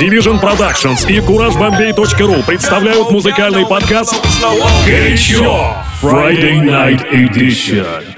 Division Productions и CourageBombay.ru представляют музыкальный подкаст «Горячо! Friday Night Edition».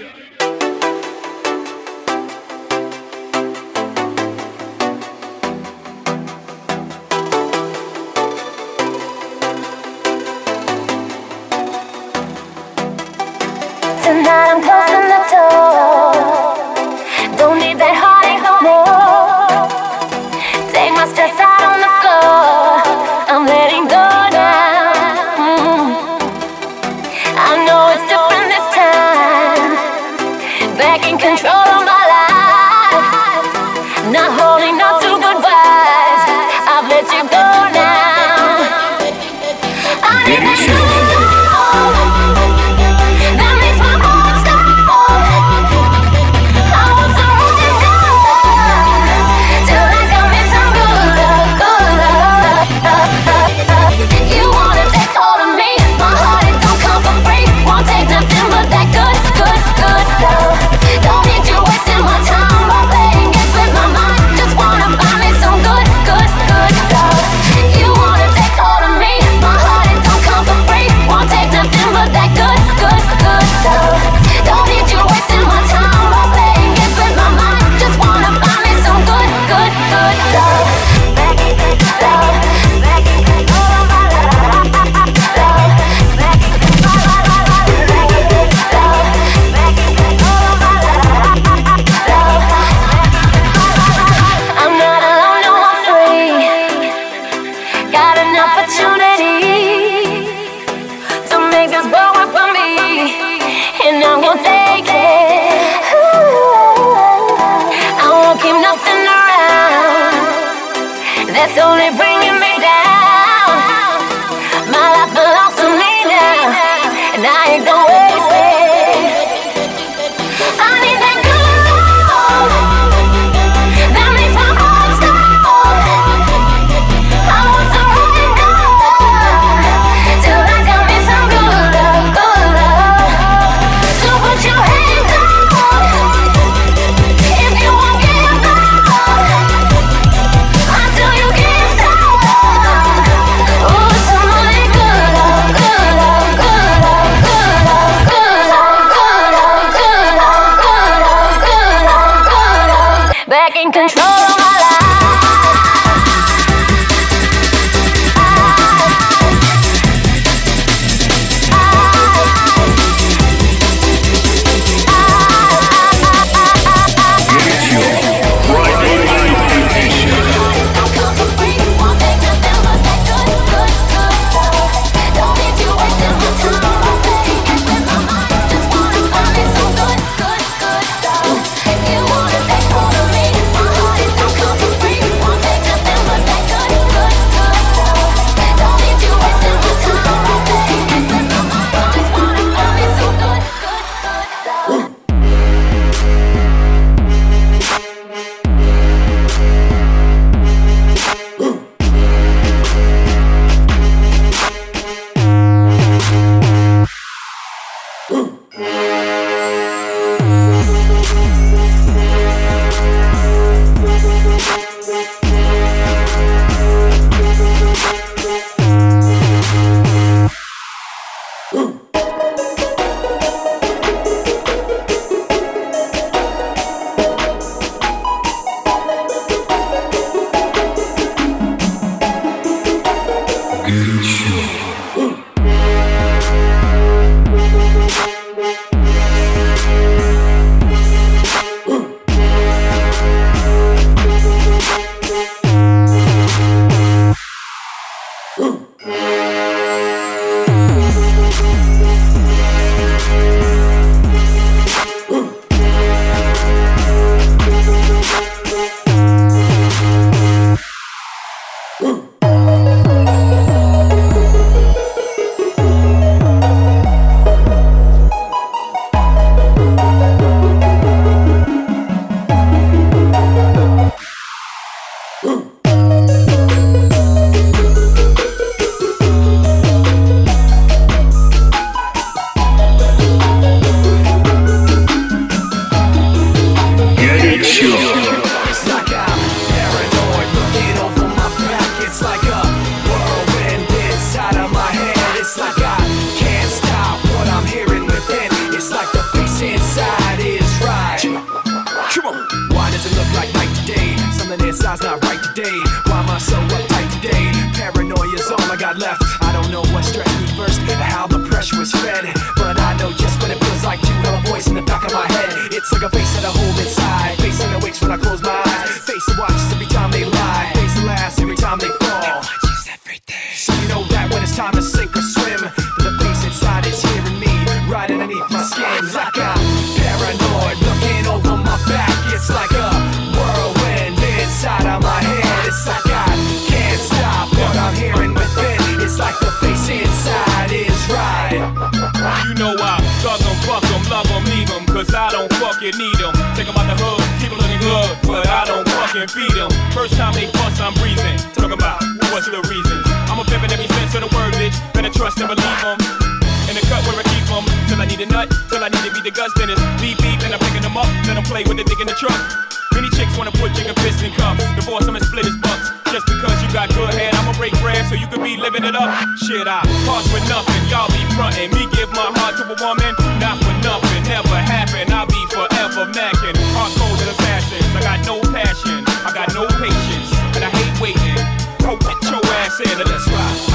holding on. 离。voice in the back of my head. It's like a face that I hold inside. Face that awakes when I close my eyes. Face that watches fucking need 'em. Take 'em out the hood, keep 'em looking good, but I don't fucking feed 'em. First time they bust, I'm breathing. Talk about what's the reason. I'm a pimp in every sense of the word, bitch. Better trust and believe 'em. In the cut where I keep 'em, till I need a nut, till I need to be the Gus Dennis. Beep beep, then I'm picking 'em up, 'em play with the dick in the truck. Many chicks wanna put chicken fist in cuffs, divorce 'em and. Just because you got good head, I'ma break bread so you can be living it up. Shit, I cost for nothing, y'all be frontin'. Me give my heart to a woman, not for nothing, never happen. I'll be forever macking. Hard cold assassins, I got no passion, I got no patience, and I hate waiting. Go get your ass in and let's ride.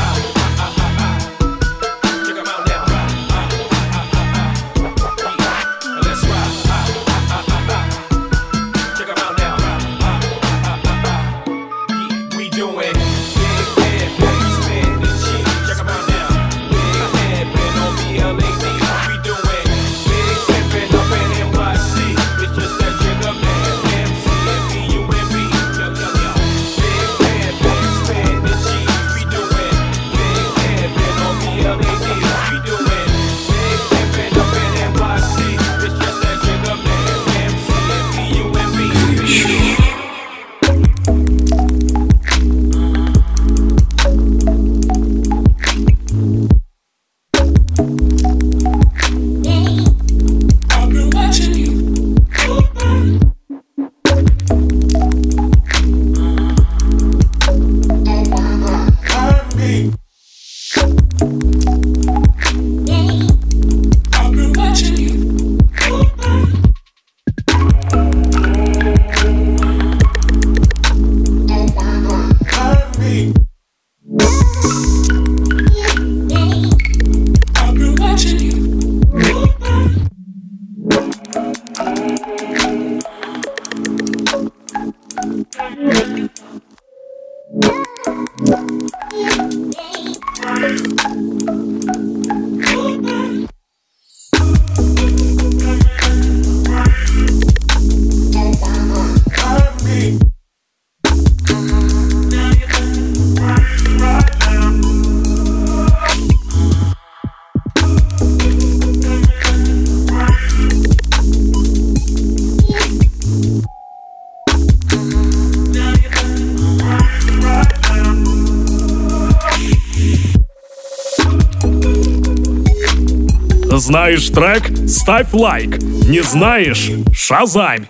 Знаешь трек? Ставь лайк. Не знаешь? Шазамь.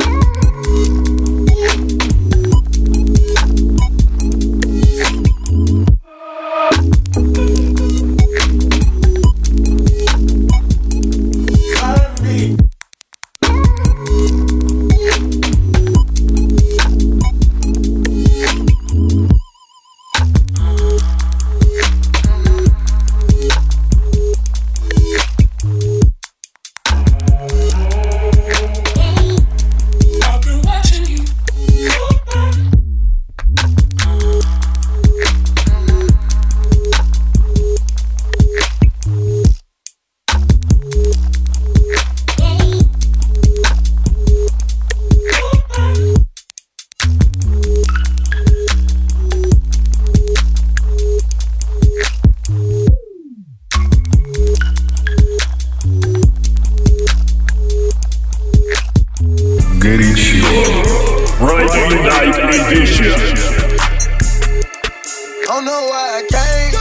Горячо. Friday Night Edition. Don't know why I came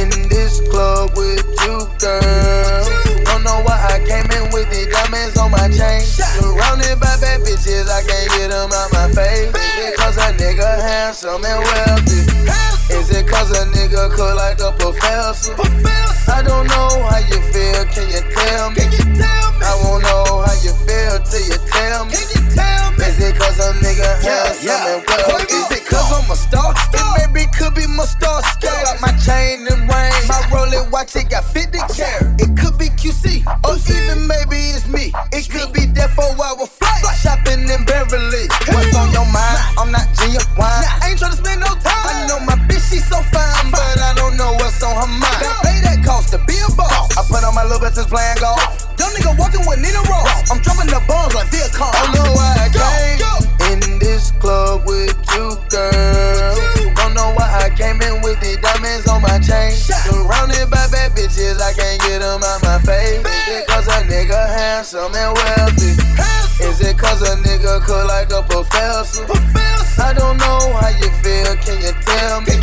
in this club with you, girl. Don't know why I came in with the diamonds on my chain. Surrounded by bad bitches, I can't get them out my face. Is it cause a nigga handsome and wealthy? Is it cause a nigga cook like a professor? I don't know how you feel, can you tell me? I won't know how you feel till you nigga handsome and wealthy? Is it cause I'm a star? It maybe could be my star scale. Like my chain and ring. My Rolex watch, it got 50 carat. It could be QC. Or even maybe it's me. It could be that four hour flight. Shopping in Beverly. What's on your mind? I'm not genuine. I ain't tryna spend no time. I know my bitch, she so fine, but I don't know what's on her mind. Pay that cost to be a boss. I put on my little bitches playing golf. Young nigga walking with Nina Ross. I'm dropping the bombs like Viacom. I know why I came in this club with you, girl. Don't know why I came in with the diamonds on my chain. Surrounded by bad bitches, I can't get them out my face. Is it cause a nigga handsome and wealthy? Is it cause a nigga cook like a professor? I don't know how you feel, can you tell me?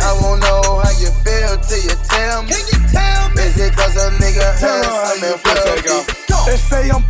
I won't know how you feel till you tell me. Is it cause a nigga handsome and wealthy? They say I'm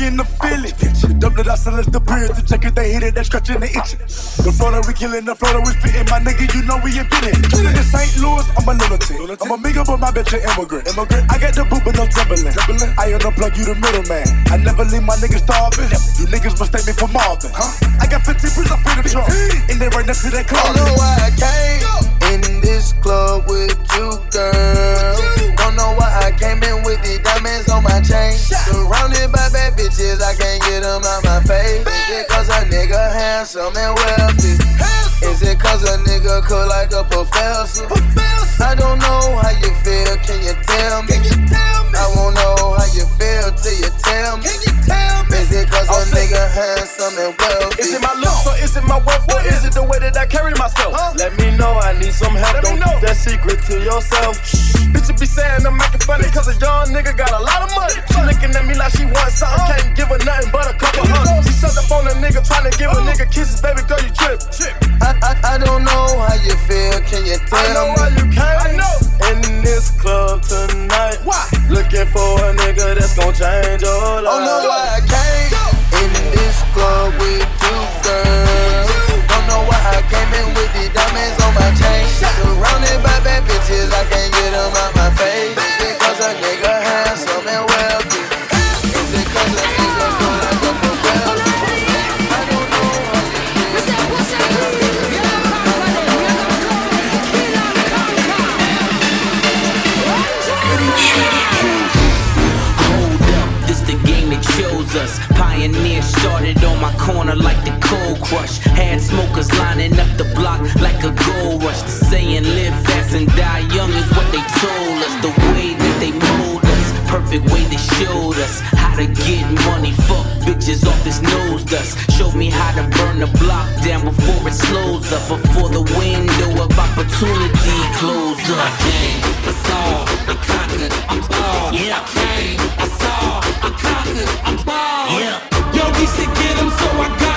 smoking the Philly. Double that sell the beard, the jacket they hit it, they scratching the itching. The Florida we killing, the Florida we spitting, my nigga, you know we invented. In St. Louis, I'm a lunatic. I'm a nigga, but my bitch an immigrant. Immigrant, I got the boot, but no trembling. I unplug you the middleman. I never leave my niggas starving. You niggas mistake me for Marvin. Huh? I got 15 bricks, I'm finna trunk. And they right next to that I car. know why I came in this club with you, girl. Don't know why I came in with the diamonds on my chain. Surrounded by bad bitches, I can't get them out my face. Is it cause a nigga handsome and wealthy? Is it cause a nigga cook like a professor? I don't know how you feel, can you tell me? I won't know how you feel till you tell me. Is it cause a nigga handsome and wealthy? Is it my looks or is it my wealth or is it the way that I carry myself? Let me know, I need some help. Let Don't keep that secret to yourself. Bitch, you be saying I'm making funny cause a young nigga got a lot of money. She looking at me like she wants something, uh-huh. can't give her nothing but a couple hugs. She sucked up on a nigga trying to give a uh-huh. nigga kisses, baby girl, you trip. I, I, I don't know how you feel, can you tell I know me? why you came. I know. In this club tonight. Why? Looking for a nigga that's gon' change oh, life. Don't know why I came in this club with you, girl. Don't know why I came in with the diamonds on my chain. Surrounded by bad bitches, I can't get them out my face. Us. Pioneer started on my corner like the cold crush. Had smokers lining up the block like a gold rush. The saying live fast and die young is what they told us. The way that they mold us, perfect way they showed us how to get money. Fuck bitches off this nose dust. Showed me how to burn the block down before it slows up. Before the window of opportunity closes up. I came, I saw, I conquered, I'm ball. Yeah, I came, I saw, Yeah. Yo, he said get so I got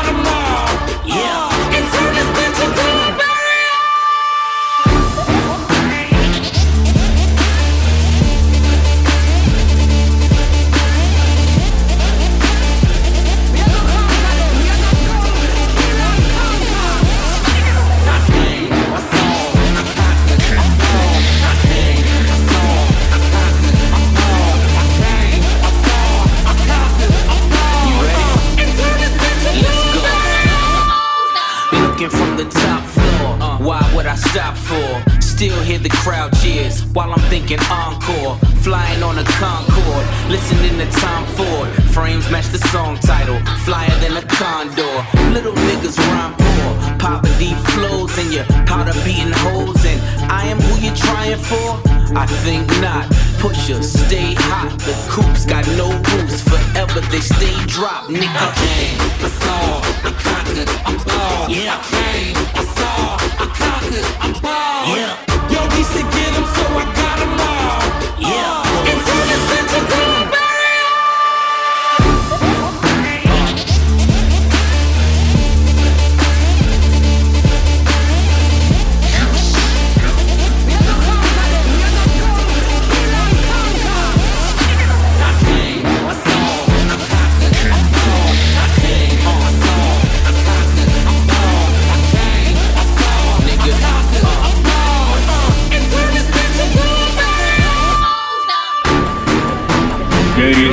Looking from the top floor, uh. why would I stop for? Still hear the crowd cheers while I'm thinking encore. Flying on a Concorde, listening to Tom Ford. Frames match the song title, flyer than a condor. Little niggas rhyme poor, poverty flows in your powder beating holes. And I am who you're trying for? I think not. Pusher, stay hot. The coops got no roofs, forever they stay dropped. Nigga, I came, I saw, I conquered, I'm ball. Yeah, I came, I saw, I conquered, I'm ball. Yeah. Yo, he said get him, so I got him all. Yeah. And this bitch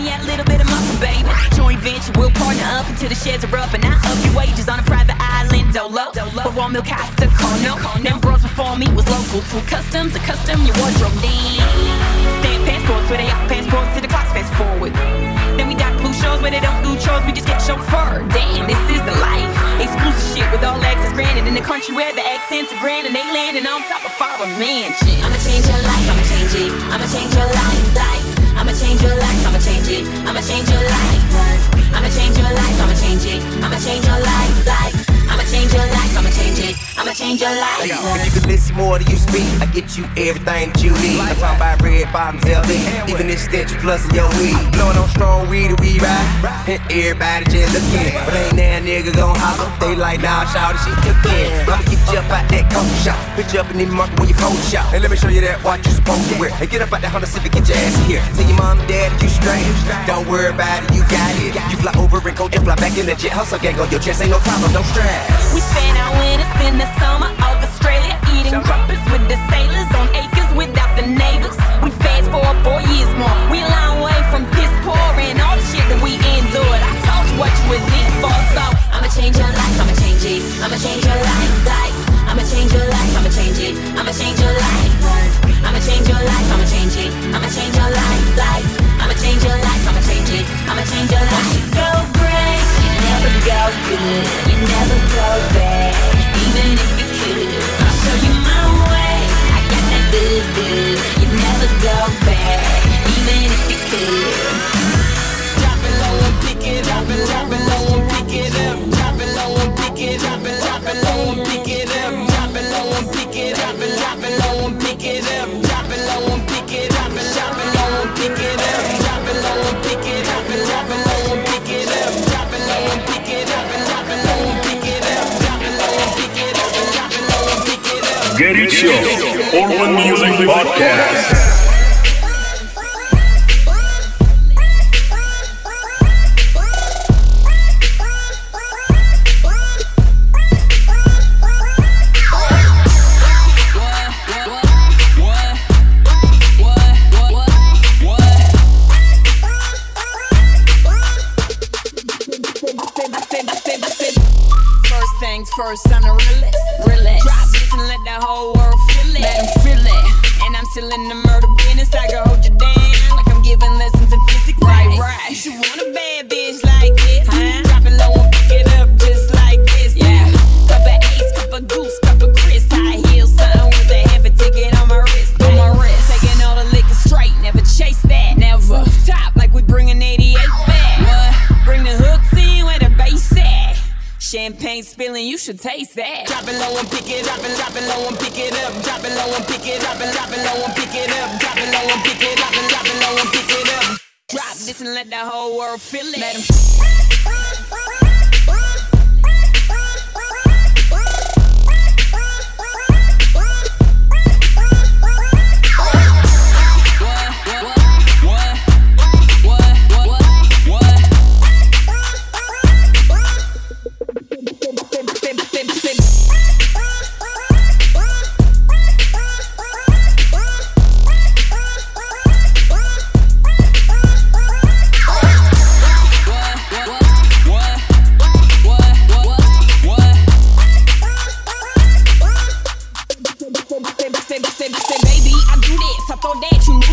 me out a little bit of muscle, baby. Joint venture, we'll partner up until the sheds are up, and I up your wages on a private island, dolo. But raw milk Costa Corno. Them bros before me was local, full customs, a custom your wardrobe. Damn. Stamp passports where they up passports to the clocks fast forward. Then we dock blue shows where they don't do chores, we just get chauffeur. Damn, this is the life. Exclusive shit with all access granted in the country where the accents are grand and they landing on top of our mansion. I'ma change your life, I'ma change it. I'ma change your life, life. I'ma change your life, I'ma change it. I'ma change your life. I'ma change your life, I'ma change it. I'ma change your life, life. I'ma change your life, I'ma change it. I'ma change your life. If you could listen more to you speak, I get you everything that you need. I'm talking about red bottoms, LV, even this stench plus in your weed. Blowing on strong weed, we ride. And everybody just looking, but ain't that nigga gon' holler. They like, nah, shout she took in. I'ma get you up out that coat shop, put you up in the market when you post shop. And let me show you that watch you supposed to wear. And get up out that Honda Civic, get your ass here. Tell your mom and dad you straight. Don't worry about it, you got it. You fly over and coach and fly back in the jet. Hustle gang on your chest, ain't no problem, no stress. We spend our winters in the summer of Australia, eating crumpets with the sailors on acres without the neighbors. We fast forward four years more. We a long way from piss poor and all the shit that we endured. I told you what you was in for, so I'ma change your life, I'ma change it. I'ma change your life, life. I'ma change your life, I'ma change it. I'ma change your life, life. I'ma change your life, I'ma change it. I'ma change your life, life. I'ma change your life, I'ma change it. I'ma change your life. Go great, you never go bad, even if you could. I'll show you my way. I got that good, good. You never go even if you. Should taste that. Drop it low and pick it, drop it, drop it low and pick it up. Drop it low and pick it, drop it, drop it low and pick it up. Drop it low and pick it, drop it, drop it low and pick it up. Drop this and let the whole world feel it. Let 'em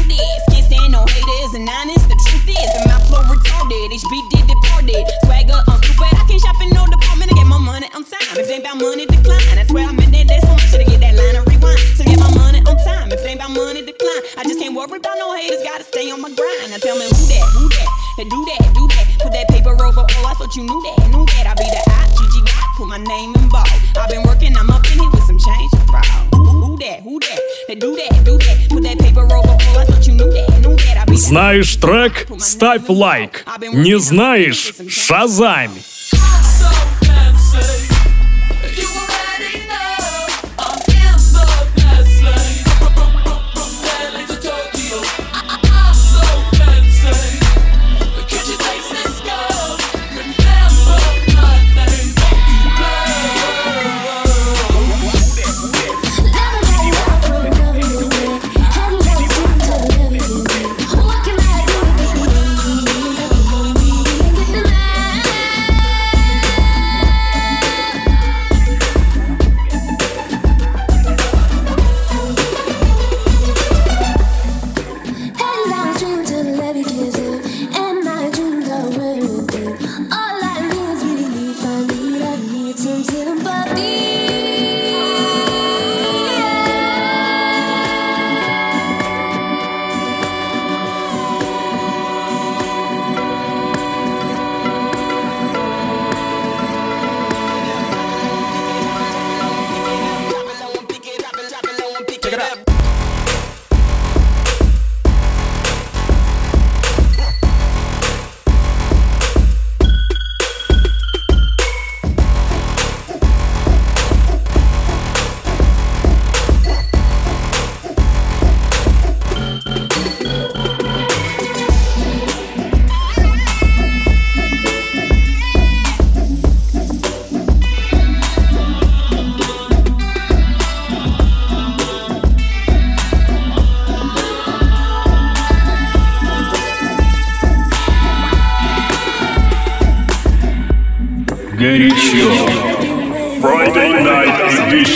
this. Can't stand no haters and honest. The truth is, and my flow retarded. HB did departed. Swagger on stupid. I can't shop in no department to get my money on time. If ain't about money, decline. That's where I'm at. That there's so much to get that line and rewind. To get my money on time. If ain't about money, decline. I just can't worry about no haters. Gotta stay on my grind. Now tell me who that, who that, that do that, do that. Put that paper over. Oh, I thought you knew that, knew that. I be the I, GG, put my name in bold. I've been working. I'm up in here with some change throw. Who, who that, who that, that do that, do that. Put Знаешь трек? Ставь лайк. Не знаешь? Шазамь.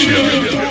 Edition.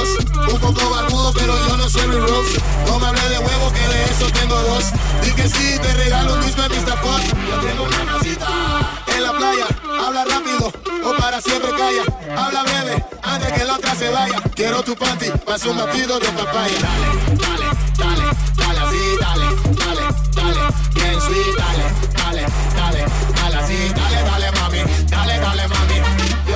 Un poco barbudo, pero yo no soy Rick Ross. No me hablé de huevo, que de eso tengo dos. Di que sí, te regalo un disco de Mr. Fox. Yo tengo una casita en la playa. Habla rápido, o para siempre calla. Habla breve, antes que la otra se vaya. Quiero tu panty, paso un batido de papaya. Dale, dale, dale, así, dale, dale, dale, bien sweet, dale, dale, dale,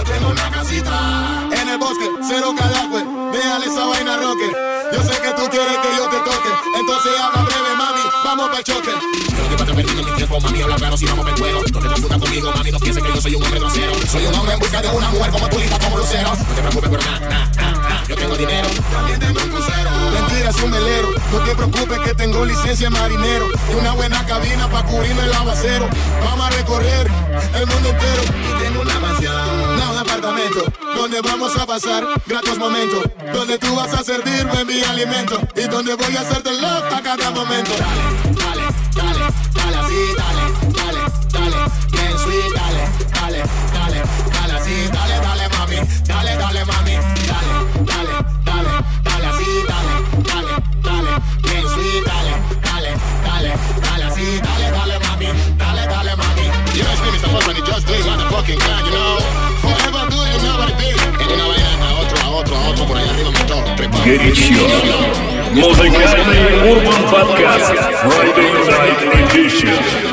tengo una casita en el bosque, cero cadagüe, déjale esa vaina roque. Yo sé que tú quieres que yo te toque, entonces habla breve mami, vamos para choque. Yo que estar perdiendo mi tiempo, mami, habla claro si vamos me cuero. No te transfutas conmigo, mami, no pienses que yo soy un hombre grosero. Soy un hombre en busca de una mujer como tú, linda como lucero. No te preocupes por nada, nada, nada, yo tengo dinero. También tengo un crucero. Mentira, es un velero. No te preocupes que tengo licencia marinero. Y una buena cabina para cubrirme el aguacero. Vamos a recorrer el mundo entero. Y tengo una mansión. No, un apartamento. Donde vamos a pasar gratos momentos. Donde tú vas a servir buen mi alimento. Y donde voy a hacerte love a cada momento. Dale, dale, dale, dale así, Горячо. Музыкальный Урбан Подкаст. Friday Night Edition.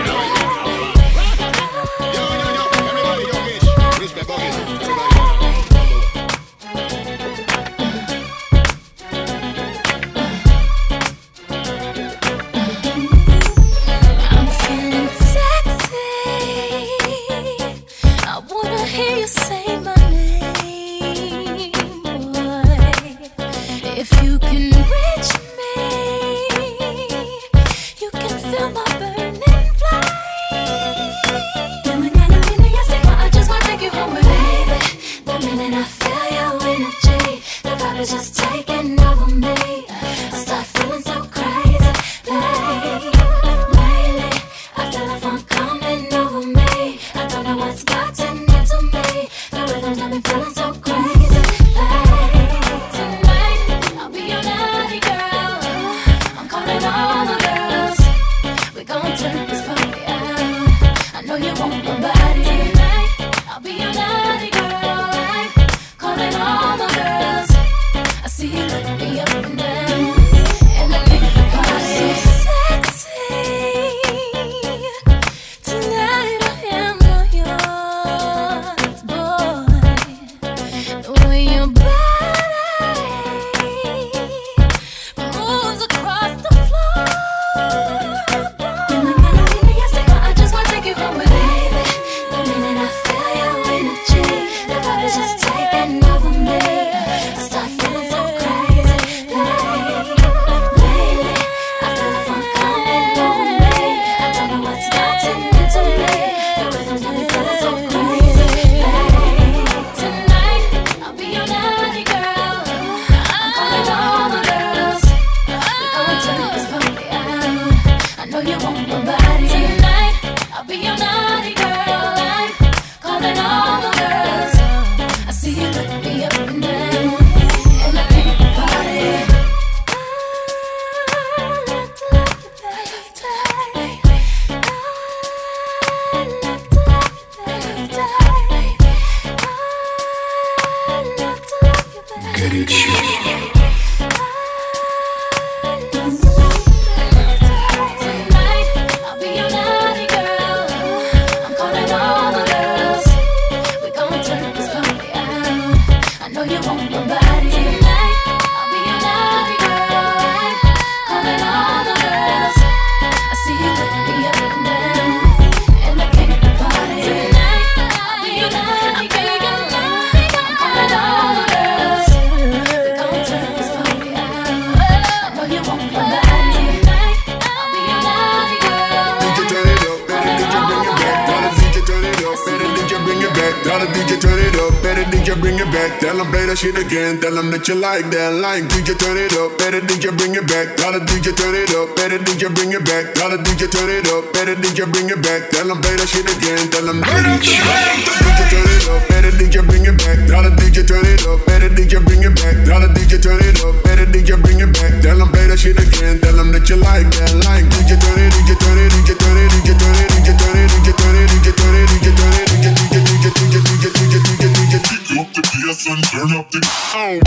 just them play that shit again. Tell them that you like that line. DJ turn it up, better DJ bring it back. Tell the DJ turn it up, better DJ bring it back. Tell the DJ turn it up, better DJ bring it back. Tell them play that shit again. Tell them DJ turn it up, better DJ bring it back. Tell the DJ turn it up, better DJ bring it back. Tell the DJ turn it up, better DJ bring it back. Tell them play that shit again. Tell them that you like that line. DJ turn it, DJ turn it, DJ turn it, DJ turn it, DJ turn it, DJ turn it, DJ turn it, DJ turn it, DJ DJ DJ DJ DJ DJ DJ DJ Kick the bass and turn up the sound.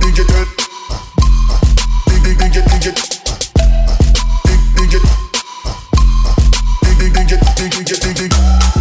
DJ turn DJ DJ DJ dig, dig, dig, dig, dig.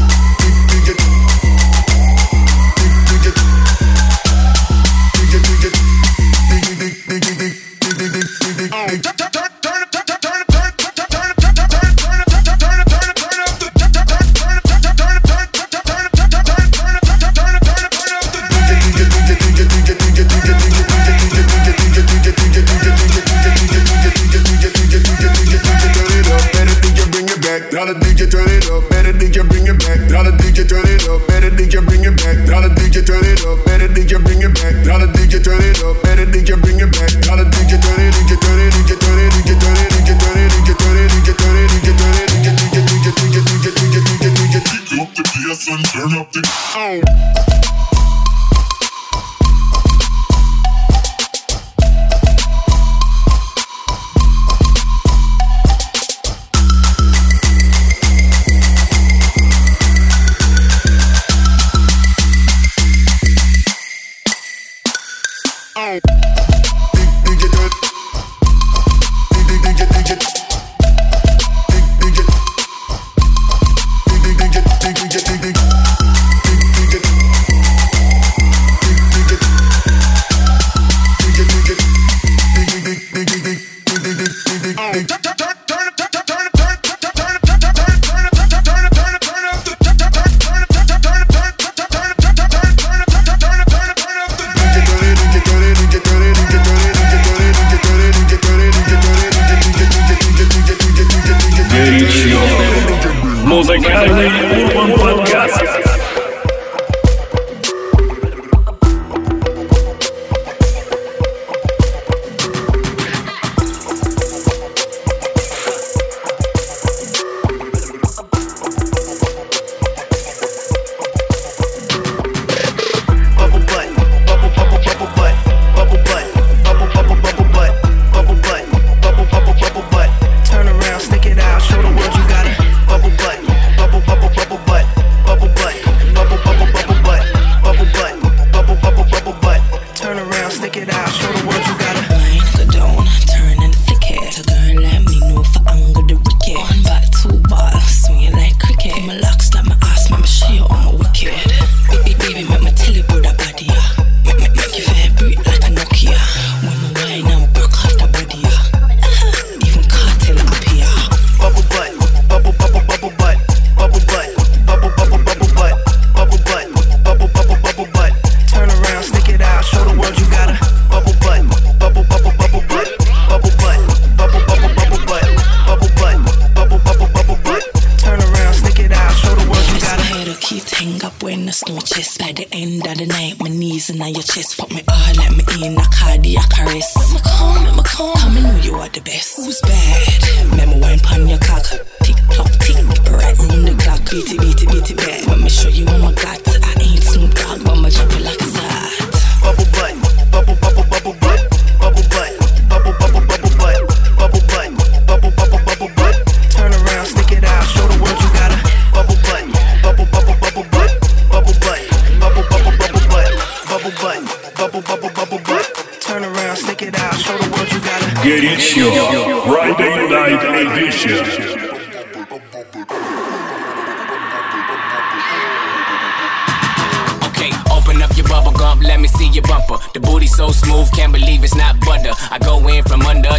Bad? Remember wine pan your cock. Tick tock, tick, right round the clock. Beat it, beat it, beat it back.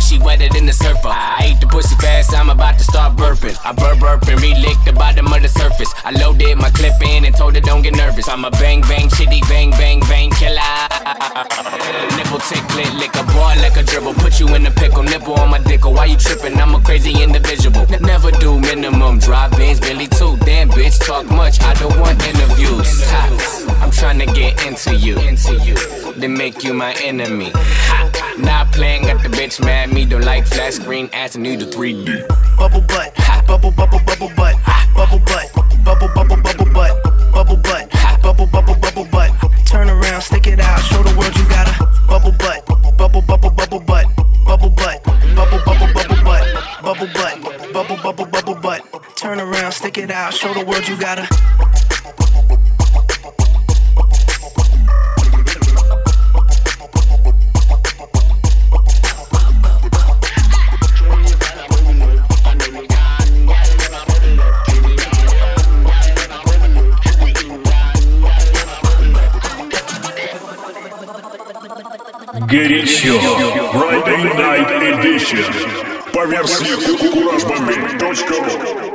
She wetter than the surfer. I ate the pussy fast, I'm about to start burping. I burp burp and relick the bottom of the surface. I loaded my clip in and told her don't get nervous. I'm a bang bang chitty bang bang bang killer. Nipple ticklet, lick a boy like a dribble. Put you in a pickle, nipple on my dickle. Why you tripping? I'm a crazy individual. N- never do minimum. Drive Benz, Billy too. Damn bitch, talk much. I don't want interviews. I'm trying to get into you, into you. Then make you my enemy. Ha. Not playing, got the bitch mad. Me don't like flat screen, asking you to 3D. bubble butt, bubble, bubble, bubble butt, bubble butt, bubble, bubble, bubble butt, bubble butt, bubble, bubble, bubble butt. Turn around, stick it out, show the world you got a bubble butt, bubble, bubble, bubble butt, bubble butt, bubble, bubble, bubble butt, bubble butt, bubble, bubble, bubble butt. Turn around, stick it out, show the world you got a Горячо. Friday Night Edition. По версии kukurajbombi.ru